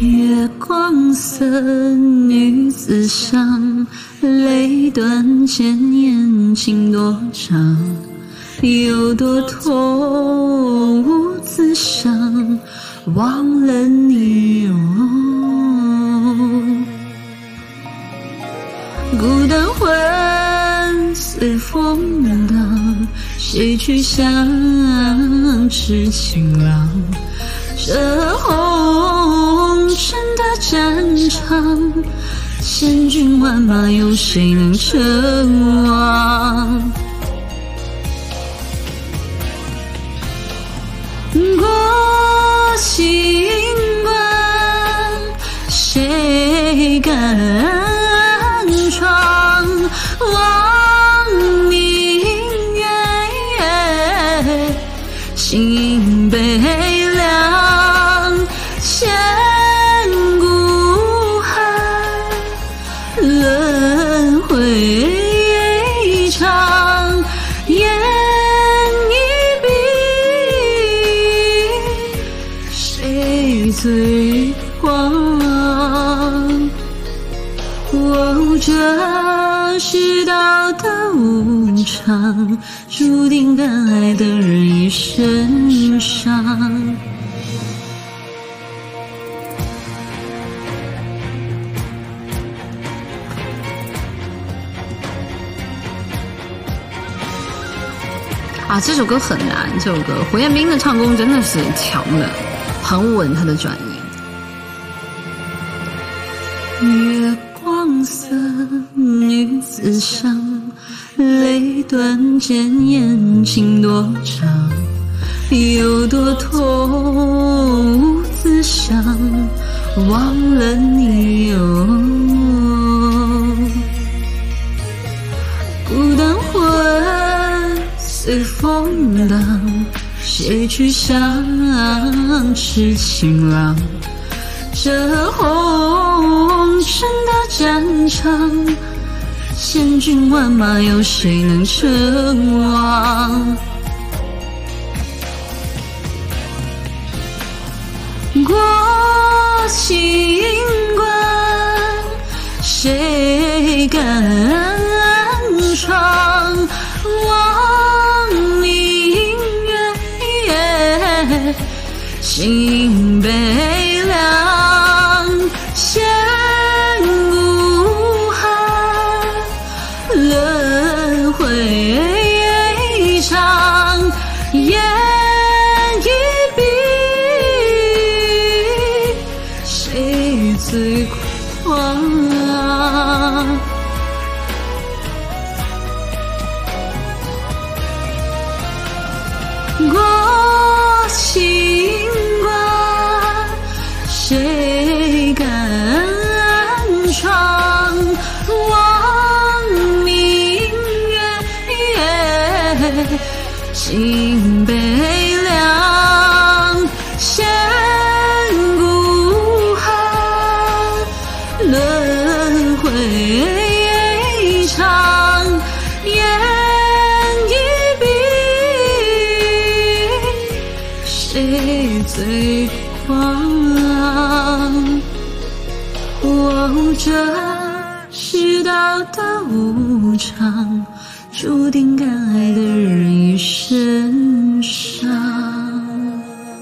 月光色，女子香，泪断剑言情多长，有多痛无自伤，忘了你哦。孤单魂随风荡，谁去想痴情郎？这红战场，千军万马，有谁能称王？过秦关，谁敢最狂？哦，这世道的无常，注定敢爱的人一身伤。啊，这首歌很难，这首歌胡彦斌的唱功真的是强的，很稳，他的转音。月光色，女子香，泪断剑言情多长，有多痛无自想，忘了你哦。孤单魂随风荡，谁去相痴情郎？这红尘的战场，千军万马，有谁能称王？过情关，谁敢闯？望心悲最狂？哦，这世道的无常，注定敢爱的人一生。